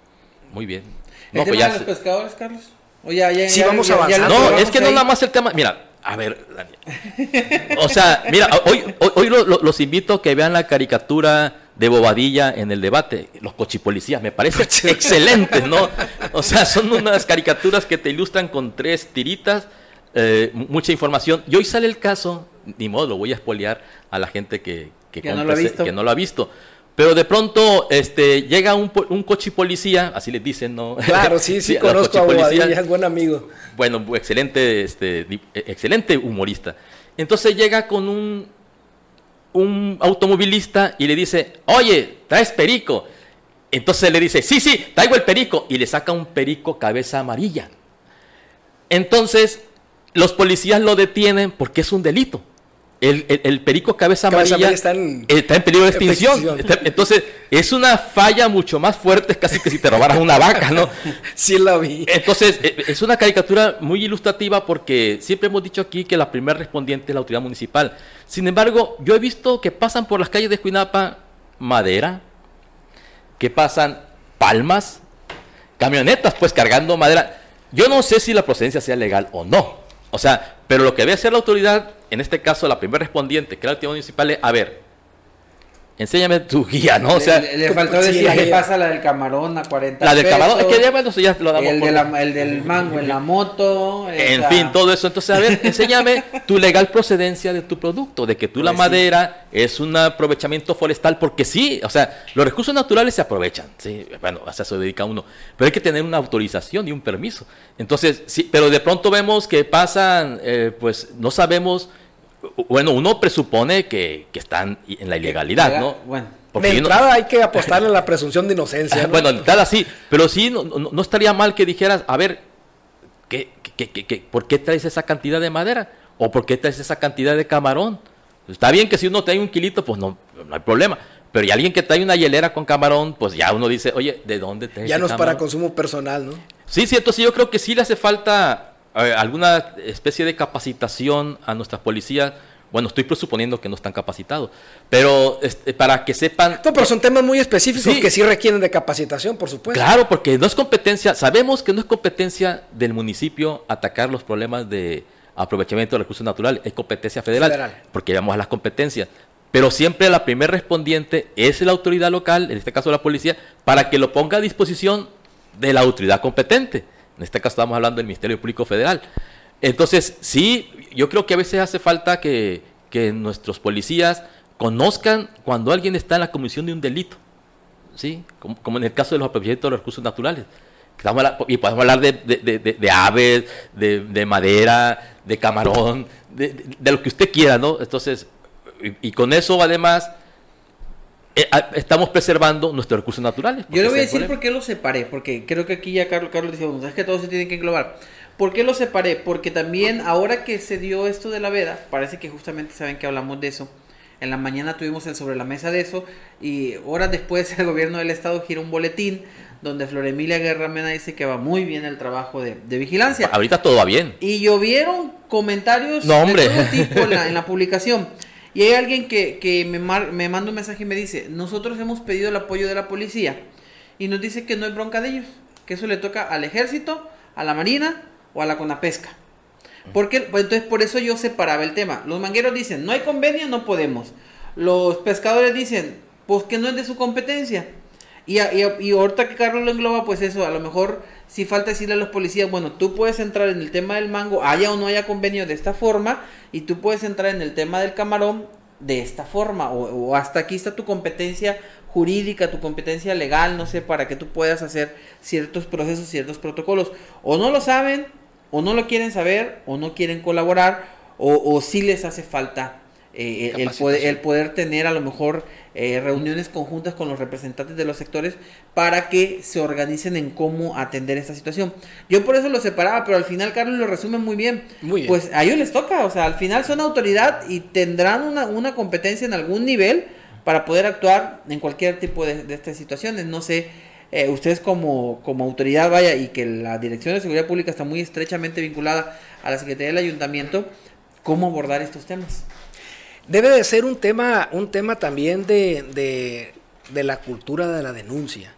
Muy bien. No, pues ya los pescadores, Carlos? O ya, sí, vamos a avanzar. No, es que no nada más el tema. Mira, a ver, Daniel. O sea, mira, hoy, hoy, los invito a que vean la caricatura de Bobadilla en el debate, los cochipolicías, me parece excelente, ¿no? O sea, son unas caricaturas que te ilustran con tres tiritas eh, mucha información. Y hoy sale el caso, ni modo, lo voy a espolear a la gente que, que, Que no lo ha visto. que no lo ha visto. Pero de pronto este, llega un, un coche policía, así les dicen, ¿no? Claro, sí, sí, conozco a. Bobadilla, es buen amigo. Bueno, excelente, este, eh, excelente humorista. Entonces llega con un, un automovilista y le dice, oye, traes perico. Entonces le dice, sí, sí, traigo el perico. Y le saca un perico cabeza amarilla. Entonces, los policías lo detienen porque es un delito. El, el- el perico cabeza Cabeza amarilla amarilla está en- está en peligro de extinción. Está- Entonces, es una falla mucho más fuerte, casi que si te robaras una vaca, ¿no? Sí la vi. Entonces, eh, es una caricatura muy ilustrativa porque siempre hemos dicho aquí que la primera respondiente es la autoridad municipal. Sin embargo, yo he visto que pasan por las calles de Cuinapa madera, que pasan palmas, camionetas pues cargando madera. Yo no sé si la procedencia sea legal o no. O sea, pero lo que debe hacer la autoridad, en este caso la primera respondiente, que es la autoridad municipal, es, a ver, enséñame tu guía, ¿no? O sea, le, le faltó sí, decir la que pasa la del camarón a 40 la del camarón, es que ya, bueno, ya lo damos el, por- de la- el del mango en la moto. En fin, todo eso. Entonces, a ver, enséñame tu legal procedencia de tu producto, de que tú la Pues sí. madera es un aprovechamiento forestal, porque sí, o sea, los recursos naturales se aprovechan, sí, bueno, a eso se dedica uno, pero hay que tener una autorización y un permiso. Entonces, sí, pero de pronto vemos que pasan, eh, pues no sabemos, bueno, uno presupone que, que están en la ilegalidad, ¿no? Bueno. Porque de no- entrada hay que apostarle a la presunción de inocencia. ¿no? bueno, tal sí, pero sí, no, estaría mal que dijeras, a ver, ¿qué, qué- qué- qué- por qué traes esa cantidad de madera? ¿O por qué traes esa cantidad de camarón? Está bien que si uno trae un kilito, pues no, no hay problema. Pero y alguien que trae una hielera con camarón, pues ya uno dice, oye, ¿de dónde traes ya no es para consumo personal, ¿no? Sí, sí, entonces yo creo que sí le hace falta eh, alguna especie de capacitación a nuestras policías. Bueno, estoy presuponiendo que no están capacitados, pero este, para que sepan No, pero son temas muy específicos Sí. que sí requieren de capacitación, por supuesto. Claro, porque no es competencia, sabemos que no es competencia del municipio atacar los problemas de aprovechamiento de recursos naturales, es competencia federal, Federal. porque vamos a las competencias. Pero siempre la primer respondiente es la autoridad local, en este caso la policía, para que lo ponga a disposición de la autoridad competente. En este caso estamos hablando del Ministerio Público Federal. Entonces, sí, yo creo que a veces hace falta que, que nuestros policías conozcan cuando alguien está en la comisión de un delito. ¿sí? Como, en el caso de los aprovechamientos de los recursos naturales. Y podemos hablar de, de- de- de- aves, de, de madera, de camarón, de, lo que usted quiera, ¿no? Entonces, y, con eso además estamos preservando nuestros recursos naturales. Yo le voy a decir por qué lo separé, porque creo que aquí ya Carlos, Carlos decía, bueno, sabes que todo se tiene que englobar. ¿Por qué lo separé? Porque también ahora que se dio esto de la veda, parece que justamente saben que hablamos de eso. En la mañana tuvimos el sobre la mesa de eso y horas después el gobierno del estado gira un boletín donde Flor Emilia Guerra Mena dice que va muy bien el trabajo de, de vigilancia. Ahorita todo va bien. Y llovieron comentarios No, hombre. de todo tipo en la, en la publicación. Y hay alguien que, que me, mar- me manda un mensaje y me dice, nosotros hemos pedido el apoyo de la policía y nos dice que no hay bronca de ellos, que eso le toca al ejército, a la marina o a la conapesca. Porque, pues, entonces por eso yo separaba el tema. Los mangueros dicen, no hay convenio, no podemos. Los pescadores dicen, pues que no es de su competencia. Y, a- y, y ahorita que Carlos lo engloba, pues eso, a lo mejor si falta decirle a los policías, bueno, tú puedes entrar en el tema del mango, haya o no haya convenio de esta forma, y tú puedes entrar en el tema del camarón de esta forma, o, o hasta aquí está tu competencia jurídica, tu competencia legal, no sé, para que tú puedas hacer ciertos procesos, ciertos protocolos. O no lo saben, o no lo quieren saber, o no quieren colaborar, o, o sí les hace falta eh, el, poder, el poder tener a lo mejor eh, reuniones conjuntas con los representantes de los sectores para que se organicen en cómo atender esta situación. Yo por eso lo separaba, pero al final Carlos lo resume muy bien. Muy bien. Pues a ellos les toca, o sea, al final son autoridad y tendrán una, una competencia en algún nivel para poder actuar en cualquier tipo de, de estas situaciones. No sé, eh, ustedes como, como autoridad, vaya, y que la Dirección de Seguridad Pública está muy estrechamente vinculada a la Secretaría del Ayuntamiento, ¿cómo abordar estos temas? Debe de ser un tema, un tema también de, de de la cultura de la denuncia.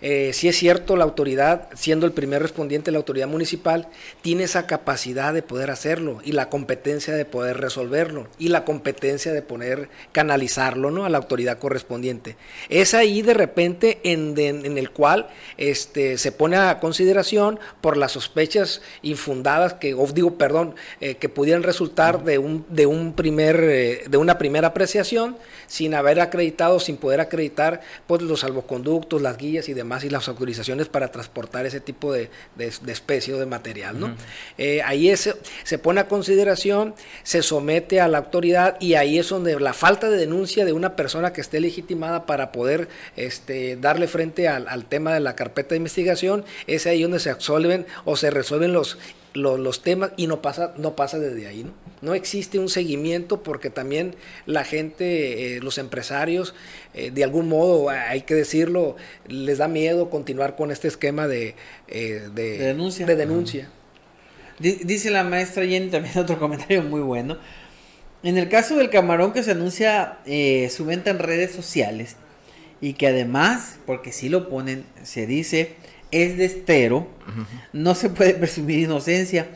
Eh, si es cierto, la autoridad, siendo el primer respondiente, la autoridad municipal, tiene esa capacidad de poder hacerlo y la competencia de poder resolverlo y la competencia de poder canalizarlo ¿no? a la autoridad correspondiente. Es ahí de repente en, en el cual este, se pone a consideración por las sospechas infundadas que, digo, perdón, eh, que pudieran resultar de, un, de, un primer, eh, de una primera apreciación sin haber acreditado, sin poder acreditar pues, los salvoconductos, las guías y demás y las autorizaciones para transportar ese tipo de, de, especie o de material. ¿no? Eh, ahí es, se pone a consideración, se somete a la autoridad y ahí es donde la falta de denuncia de una persona que esté legitimada para poder este, darle frente al, al tema de la carpeta de investigación, es ahí donde se absolven o se resuelven los los, temas y no pasa, no pasa desde ahí. ¿no? no existe un seguimiento porque también la gente, eh, los empresarios, eh, de algún modo, hay que decirlo, les da miedo continuar con este esquema de, eh, de, denuncia. De denuncia. Dice la maestra Jenny también otro comentario muy bueno. En el caso del camarón que se anuncia su venta en redes sociales y que además, porque si lo ponen, se dice es de estero, no se puede presumir inocencia.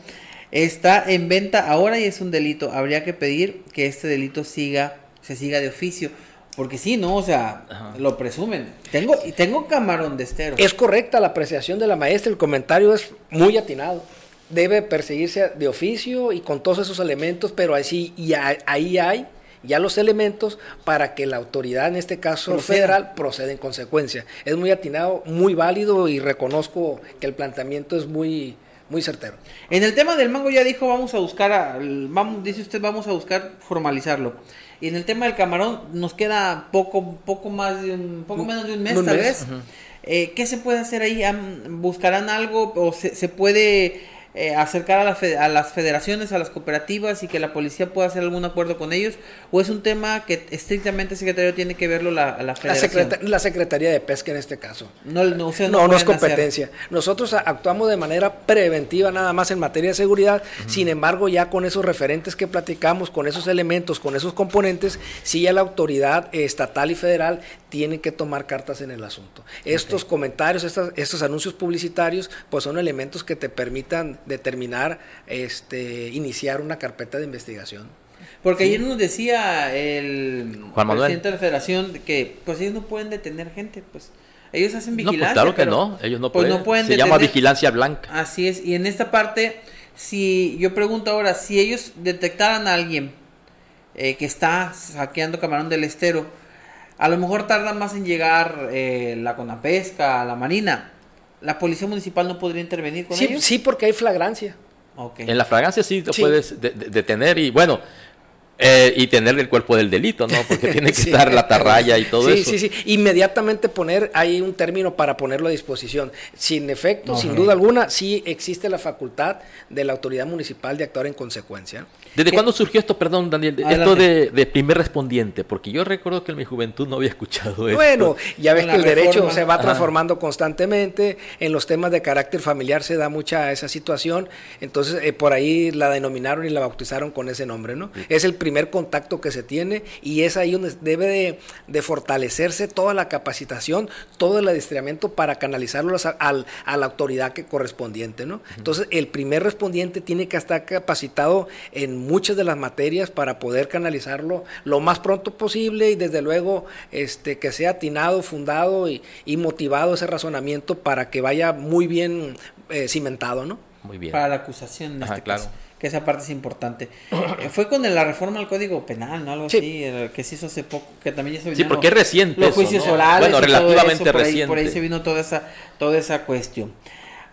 Está en venta ahora y es un delito. Habría que pedir que este delito siga, se siga de oficio. Porque sí, ¿no? O sea, lo presumen. Tengo, tengo camarón de estero. Es correcta la apreciación de la maestra, el comentario es muy atinado. Debe perseguirse de oficio y con todos esos elementos, pero así, y ahí hay ya los elementos para que la autoridad, en este caso federal, proceda en consecuencia. Es muy atinado, muy válido y reconozco que el planteamiento es muy, muy certero. En el tema del mango ya dijo, vamos a buscar, vamos, dice usted, vamos a buscar formalizarlo. Y en el tema del camarón nos queda poco, poco más de un, poco menos de un mes, tal vez. Eh, ¿Qué se puede hacer ahí? ¿Buscarán algo o se, se puede eh, acercar a, a, las federaciones, a las cooperativas y que la policía pueda hacer algún acuerdo con ellos? ¿O es un tema que estrictamente el secretario tiene que verlo la, la federación? La, Secretaría de Pesca en este caso. No, no, no, es competencia. Nosotros actuamos de manera preventiva nada más en materia de seguridad, sin embargo ya con esos referentes que platicamos, con esos elementos, con esos componentes, sí ya la autoridad estatal y federal tiene que tomar cartas en el asunto. Estos comentarios, estos, estos anuncios publicitarios, pues son elementos que te permitan determinar, este, iniciar una carpeta de investigación. Porque ayer nos decía el presidente de la federación que pues ellos no pueden detener gente, pues ellos hacen vigilancia. No, pues claro que no, ellos no pues, pueden. Se llama vigilancia blanca. Así es, y en esta parte, si yo pregunto ahora, si ellos detectaran a alguien eh, que está saqueando camarón del estero, a lo mejor tarda más en llegar eh, la Conapesca, la Marina, ¿La policía municipal no podría intervenir con sí, ellos? Sí, porque hay flagrancia. En la flagrancia sí te puedes detener y bueno, eh, y tener el cuerpo del delito, ¿no? Porque tiene que estar la tarraya y todo eso. Sí, sí, sí. Inmediatamente poner ahí un término para ponerlo a disposición. Sin efecto, sin duda alguna, sí existe la facultad de la autoridad municipal de actuar en consecuencia. ¿Desde cuándo surgió esto, perdón, Daniel? Esto de, primer respondiente, porque yo recuerdo que en mi juventud no había escuchado esto. Bueno, ya ves que el derecho se va transformando constantemente, en los temas de carácter familiar se da mucha esa situación, entonces eh, por ahí la denominaron y la bautizaron con ese nombre, ¿no? Es el primer contacto que se tiene y es ahí donde debe de, fortalecerse toda la capacitación, todo el adiestramiento para canalizarlo a, la autoridad que correspondiente, ¿no? Entonces el primer respondiente tiene que estar capacitado en muchas de las materias para poder canalizarlo lo más pronto posible y desde luego este, que sea atinado, fundado y, motivado ese razonamiento para que vaya muy bien eh, cimentado, ¿no? Muy bien. Para la acusación en este claro. Que esa parte es importante. Eh, fue con la reforma al Código Penal, ¿no? Algo así, que se hizo hace poco, que también ya se Sí, porque es reciente. Los juicios orales. Bueno, relativamente reciente. por ahí se vino toda esa, toda esa cuestión.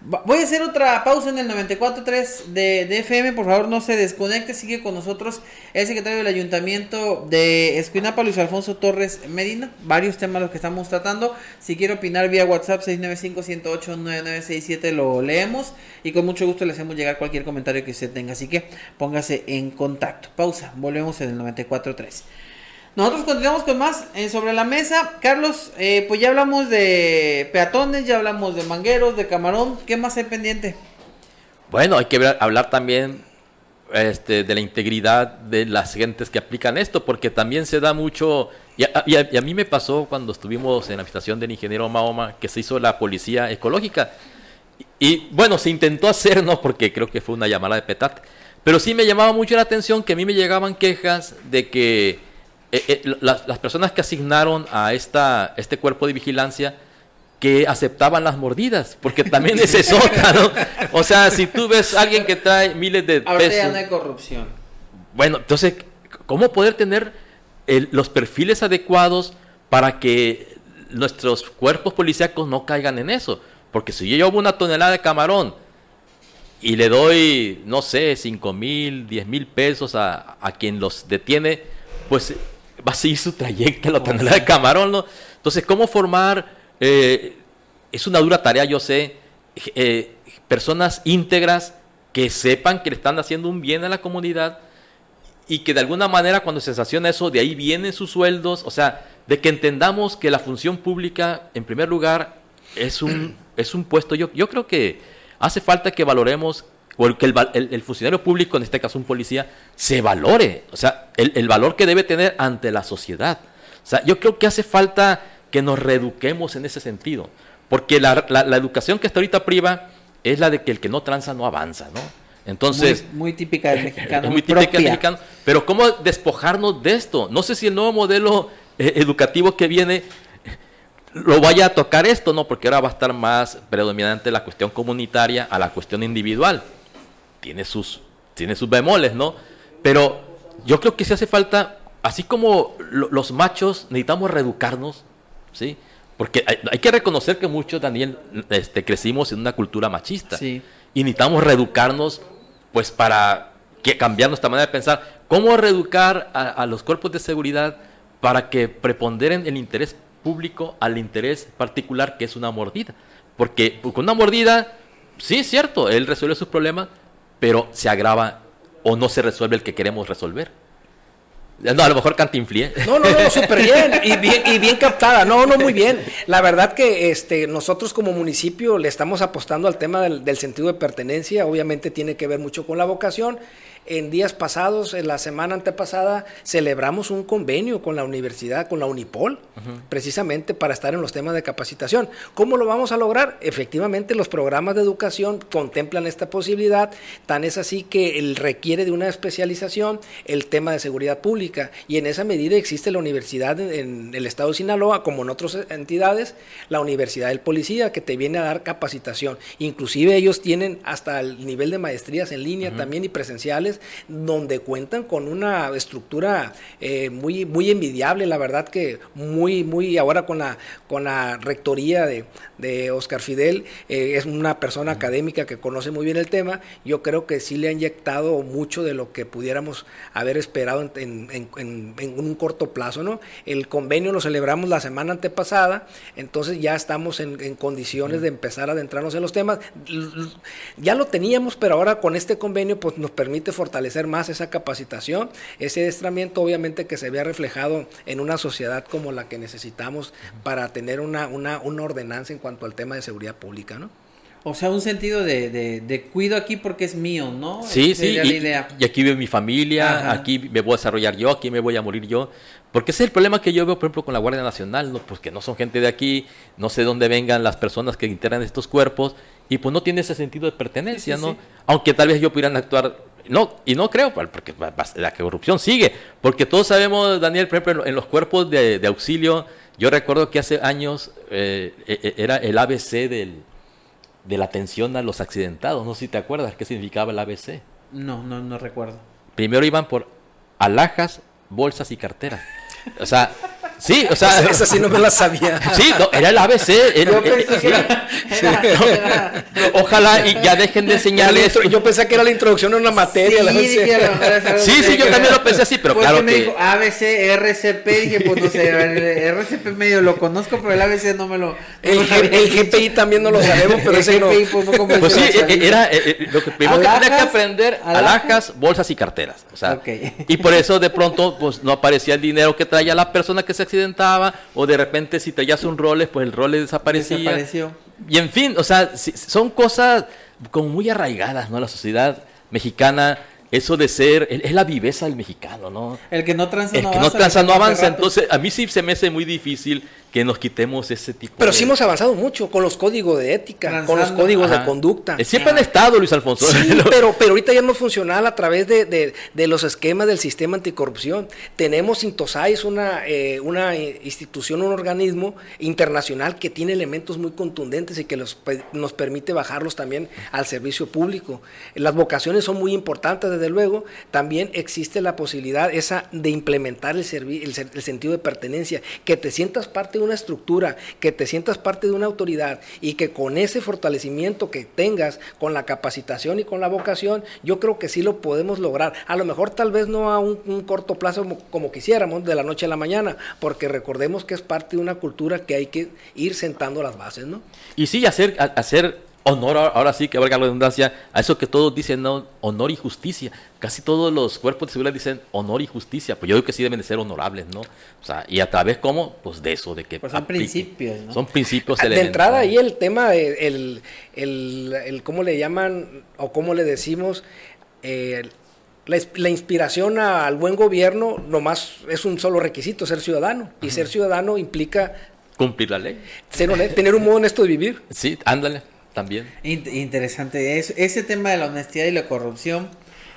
Voy a hacer otra pausa en el 94.3 de, de, FM, por favor no se desconecte, sigue con nosotros el secretario del Ayuntamiento de Escuinapa, Luis Alfonso Torres Medina, varios temas los que estamos tratando, si quiere opinar vía WhatsApp 695-108-9967 lo leemos y con mucho gusto le hacemos llegar cualquier comentario que usted tenga, así que póngase en contacto. Pausa, volvemos en el 94.3. Nosotros continuamos con más eh, sobre la mesa. Carlos, eh, pues ya hablamos de peatones, ya hablamos de mangueros, de camarón. ¿Qué más hay pendiente? Bueno, hay que hablar también este, de la integridad de las gentes que aplican esto, porque también se da mucho, y a, mí me pasó cuando estuvimos en la habitación del ingeniero Mahoma, que se hizo la policía ecológica, y, bueno, se intentó hacer, no porque creo que fue una llamada de petate, pero sí me llamaba mucho la atención que a mí me llegaban quejas de que eh, eh, las, personas que asignaron a esta, este cuerpo de vigilancia, que aceptaban las mordidas, porque también es eso, ¿no? O sea, si tú ves a alguien que trae miles de Ahora ya no hay corrupción. Bueno, entonces, ¿cómo poder tener los perfiles adecuados para que nuestros cuerpos policíacos no caigan en eso? Porque si yo llevo una tonelada de camarón y le doy, no sé, 5 mil, 10 mil pesos a, a, quien los detiene, pues va a seguir su trayecto la tonelada de camarón, ¿no? Entonces, ¿cómo formar eh, es una dura tarea, yo sé, eh, personas íntegras que sepan que le están haciendo un bien a la comunidad y que de alguna manera cuando se sanciona eso, de ahí vienen sus sueldos, o sea, de que entendamos que la función pública, en primer lugar, es un, es un puesto, yo, yo creo que hace falta que valoremos, o que el, funcionario público, en este caso un policía, se valore, o sea, el, el valor que debe tener ante la sociedad. O sea, yo creo que hace falta que nos reeduquemos en ese sentido. Porque la, la, educación que hasta ahorita priva es la de que el que no tranza no avanza, ¿no? Entonces... Muy, típica del mexicano. muy típica del mexicano. Pero ¿cómo despojarnos de esto? No sé si el nuevo modelo eh, educativo que viene lo vaya a tocar esto, ¿no? Porque ahora va a estar más predominante la cuestión comunitaria a la cuestión individual. Tiene sus, tiene sus bemoles, ¿no? Pero yo creo que si hace falta, así como los machos necesitamos reeducarnos, ¿sí? Porque hay, que reconocer que muchos, Daniel, este, crecimos en una cultura machista. Y necesitamos reeducarnos, pues, para que, cambiar nuestra manera de pensar. ¿Cómo reeducar a, los cuerpos de seguridad para que preponderen el interés público al interés particular que es una mordida? Porque con una mordida, sí es cierto, él resuelve sus problemas, pero se agrava o no se resuelve el que queremos resolver. No, a lo mejor cantinflé. No, no, no, súper bien. Y bien, y bien captada. No, no, muy bien. La verdad que este, nosotros como municipio le estamos apostando al tema del, del sentido de pertenencia. Obviamente tiene que ver mucho con la vocación en días pasados, en la semana antepasada, celebramos un convenio con la universidad, con la Unipol, precisamente para estar en los temas de capacitación. ¿Cómo lo vamos a lograr? Efectivamente, los programas de educación contemplan esta posibilidad, tan es así que el requiere de una especialización el tema de seguridad pública y en esa medida existe la universidad en, el estado de Sinaloa, como en otras entidades, la Universidad del Policía, que te viene a dar capacitación. Inclusive ellos tienen hasta el nivel de maestrías en línea también y presenciales donde cuentan con una estructura eh, muy, muy envidiable, la verdad que muy, muy ahora con la, con la rectoría de, de Oscar Fidel, eh, es una persona académica que conoce muy bien el tema, yo creo que sí le ha inyectado mucho de lo que pudiéramos haber esperado en, en, un corto plazo, ¿no? El convenio lo celebramos la semana antepasada, entonces ya estamos en, condiciones de empezar a adentrarnos en los temas. Ya lo teníamos, pero ahora con este convenio pues nos permite fortalecer más esa capacitación, ese adiestramiento obviamente que se vea reflejado en una sociedad como la que necesitamos para tener una, una, una ordenanza en cuanto al tema de seguridad pública, ¿no? O sea, un sentido de, de, cuido aquí porque es mío, ¿no? Sí, sí, y, y, aquí vive mi familia, aquí me voy a desarrollar yo, aquí me voy a morir yo. Porque ese es el problema que yo veo, por ejemplo, con la Guardia Nacional, ¿no? Pues que no son gente de aquí, no sé dónde vengan las personas que integran estos cuerpos, y pues no tiene ese sentido de pertenencia, ¿no? Aunque tal vez yo pudieran actuar no, y no creo, porque la corrupción sigue. Porque todos sabemos, Daniel, por ejemplo, en los cuerpos de, auxilio, yo recuerdo que hace años eh, e, e, era el ABC del, de la atención a los accidentados. No sé si te acuerdas qué significaba el ABC. No, no, no recuerdo. Primero iban por alhajas, bolsas y carteras. O sea, Sí, o sea. Esa sí no me la sabía. Sí, era el ABC. Ojalá y ya dejen de enseñarles. Yo pensé que era la introducción a una materia. Sí, sí, yo también lo pensé así, pero claro. me dijo ABC, RCP, dije, pues no sé, el RCP medio lo conozco, pero el ABC no me lo. el, GPI también no lo sabemos, pero ese no. Pues, pues sí, era eh, eh, lo que primero que tenía que aprender: alhajas, bolsas y carteras. O sea, y por eso de pronto, pues no aparecía el dinero que traía la persona que se accidentaba, o de repente si traías un role, pues el role desaparecía. Desapareció. Y en fin, o sea, son cosas como muy arraigadas, ¿no? La sociedad mexicana eso de ser, es la viveza del mexicano, ¿no? El que no tranza El no que no avanza. tranza no avanza, entonces a mí sí se me hace muy difícil que nos quitemos ese tipo Pero de... sí hemos avanzado mucho con los códigos de ética, con los códigos Ajá. de conducta. Eh, Siempre han estado, Luis Alfonso. Sí, pero, pero ahorita ya no funcional a través de, de- de los esquemas del sistema anticorrupción. Tenemos Intosai, es una, eh, una eh, institución, un organismo internacional que tiene elementos muy contundentes y que los pe- nos permite bajarlos también al servicio público. Las vocaciones son muy importantes, desde luego. También existe la posibilidad esa de implementar el, el el sentido de pertenencia, que te sientas parte de una estructura, que te sientas parte de una autoridad y que con ese fortalecimiento que tengas, con la capacitación y con la vocación, yo creo que sí lo podemos lograr. A lo mejor tal vez no a un, corto plazo como, como quisiéramos, de la noche a la mañana, porque recordemos que es parte de una cultura que hay que ir sentando las bases, ¿no? Y sí, hacer, hacer honor, ahora sí que valga la redundancia, a eso que todos dicen, ¿no? honor y justicia. Casi todos los cuerpos de seguridad dicen honor y justicia. Pues yo digo que sí deben de ser honorables, ¿no? O sea, y a través, ¿cómo? Pues de eso, de que... Pues son principios, ¿no? Son principios De entrada ahí el tema, de- el, el, el cómo le llaman o cómo le decimos, eh, la, ins- la inspiración a- al buen gobierno nomás es un solo requisito, ser ciudadano. Y ser ciudadano implica Cumplir la ley. ser honesto, tener un modo honesto de vivir. Sí, ándale, también. In- interesante. Es- ese tema de la honestidad y la corrupción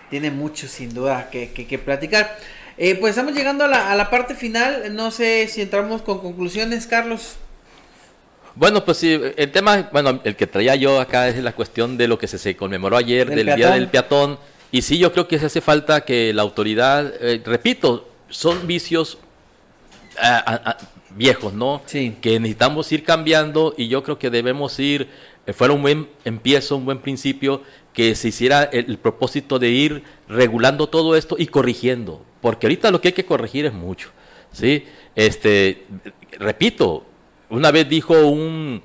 tiene mucho, sin duda, que, que- que platicar. Eh, pues estamos llegando a la, a la parte final. No sé si entramos con conclusiones, Carlos. Bueno, pues sí, el tema, bueno, el que traía yo acá es la cuestión de lo que se, se conmemoró ayer, Del del, Día del Peatón. Y sí, yo creo que se hace falta que la autoridad, eh, repito, son vicios ah, ah, ah, viejos, ¿no? Sí. Que necesitamos ir cambiando y yo creo que debemos ir, fuera un buen empiezo, un buen principio, que se hiciera el, propósito de ir regulando todo esto y corrigiendo. Porque ahorita lo que hay que corregir es mucho, ¿sí? Este, repito, una vez dijo un,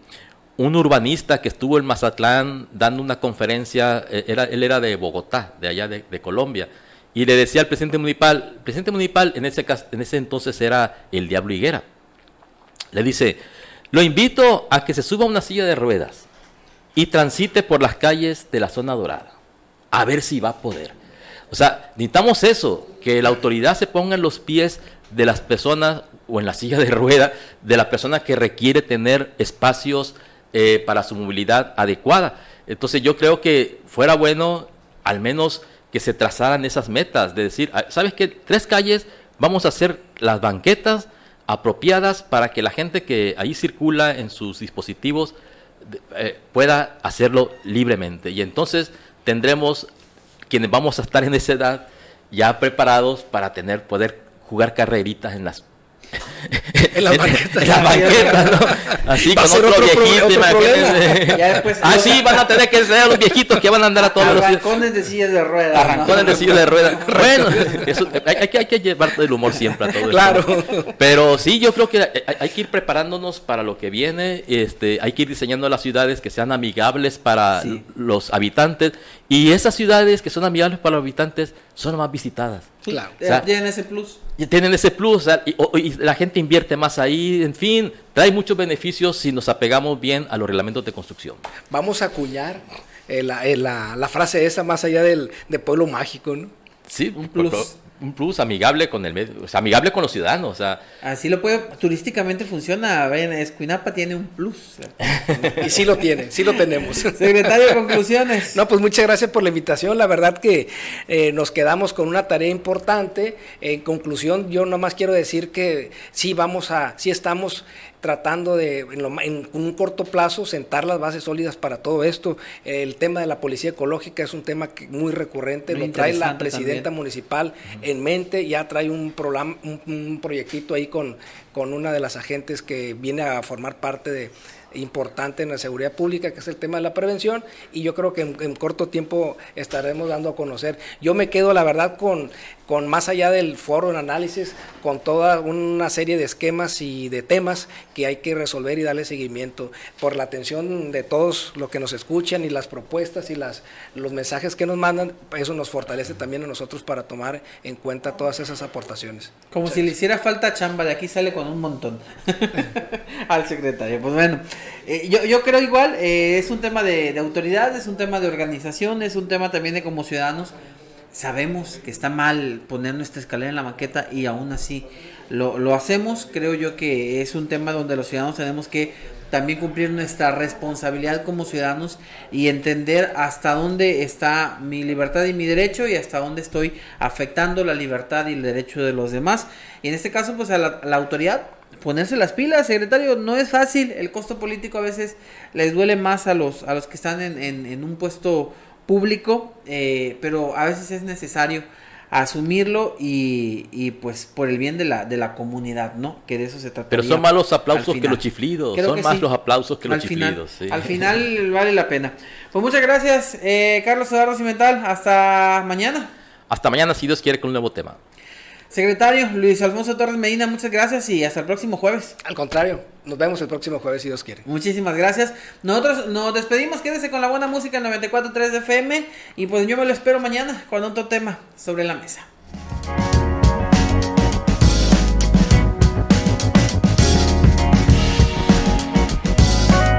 un urbanista que estuvo en Mazatlán dando una conferencia, eh, era, él era de Bogotá, de allá de, de Colombia, y le decía al presidente municipal, presidente municipal en ese, en ese entonces era el Diablo Higuera, le dice, lo invito a que se suba a una silla de ruedas y transite por las calles de la zona dorada, a ver si va a poder. O sea, necesitamos eso, que la autoridad se ponga en los pies de las personas o en la silla de rueda de la persona que requiere tener espacios eh, para su movilidad adecuada. Entonces yo creo que fuera bueno al menos que se trazaran esas metas, de decir, ah, ¿sabes qué? Tres calles, vamos a hacer las banquetas apropiadas para que la gente que ahí circula en sus dispositivos eh, pueda hacerlo libremente. Y entonces tendremos quienes vamos a estar en esa edad ya preparados para tener poder jugar carreritas en las En las banquetas. en las banquetas, ¿no? Así Va a con otro, otro viejito, otro imagínense. Ya después- ah, sí, van a tener que ser los viejitos que van a andar a todos los Arrancones de sillas de ruedas. ¿no? arrancones de silla de ruedas. Bueno, eso, hay, hay que, hay que llevar el humor siempre a todo esto. Claro. Pero sí, yo creo que hay, hay que ir preparándonos para lo que viene. Este, hay que ir diseñando las ciudades que sean amigables para Sí. los habitantes. Y esas ciudades que son amigables para los habitantes son las más visitadas. Claro. O sea, Tienen ese plus. Y tienen ese plus, o sea, y, o- y la gente invierte más ahí, en fin, trae muchos beneficios si nos apegamos bien a los reglamentos de construcción. Vamos a acuñar eh, la, eh, la- la frase esa más allá del de pueblo mágico, ¿no? Sí, Un plus. Un plus amigable con el medio, o sea, amigable con los ciudadanos, o sea, Así lo puede, turísticamente funciona. Ven, Escuinapa tiene un plus. Y sí lo tiene, sí lo tenemos. Secretario, conclusiones. No, pues muchas gracias por la invitación. La verdad que eh, nos quedamos con una tarea importante. En conclusión, yo nomás quiero decir que sí vamos a, sí estamos tratando de, en, lo en un corto plazo, sentar las bases sólidas para todo esto. El tema de la policía ecológica es un tema que muy recurrente, Muy lo trae la presidenta también. municipal en mente, ya trae un programa, un, un proyectito ahí con, con una de las agentes que viene a formar parte de importante en la seguridad pública, que es el tema de la prevención, y yo creo que en, en corto tiempo estaremos dando a conocer. Yo me quedo, la verdad, con, con más allá del foro en análisis, con toda una serie de esquemas y de temas que hay que resolver y darle seguimiento. Por la atención de todos los que nos escuchan y las propuestas y las, los mensajes que nos mandan, eso nos fortalece también a nosotros para tomar en cuenta todas esas aportaciones. Como si le hiciera falta chamba, de aquí sale con un montón. Al secretario. Pues bueno, eh, yo, yo creo igual, eh, es un tema de, de autoridad, es un tema de organización, es un tema también de como ciudadanos sabemos que está mal poner nuestra escalera en la maqueta y aún así lo, lo hacemos. Creo yo que es un tema donde los ciudadanos tenemos que también cumplir nuestra responsabilidad como ciudadanos y entender hasta dónde está mi libertad y mi derecho y hasta dónde estoy afectando la libertad y el derecho de los demás. Y en este caso, pues a la, la autoridad ponerse las pilas, secretario, no es fácil, el costo político a veces les duele más a los, a los que están en, en, en un puesto público, eh, pero a veces es necesario asumirlo y, y, pues por el bien de la, de la comunidad, ¿no? Que de eso se trata. Pero son más los aplausos que los chiflidos, Creo son más sí. los aplausos que al los final, chiflidos. Sí. Al final vale la pena. Pues muchas gracias, eh, Carlos Eduardo Cimental, hasta mañana. Hasta mañana, si Dios quiere, con un nuevo tema. Secretario Luis Alfonso Torres Medina, muchas gracias y hasta el próximo jueves. Al contrario, nos vemos el próximo jueves si Dios quiere. Muchísimas gracias. Nosotros nos despedimos, quédese con la buena música 94.3 de FM y pues yo me lo espero mañana con otro tema sobre la mesa.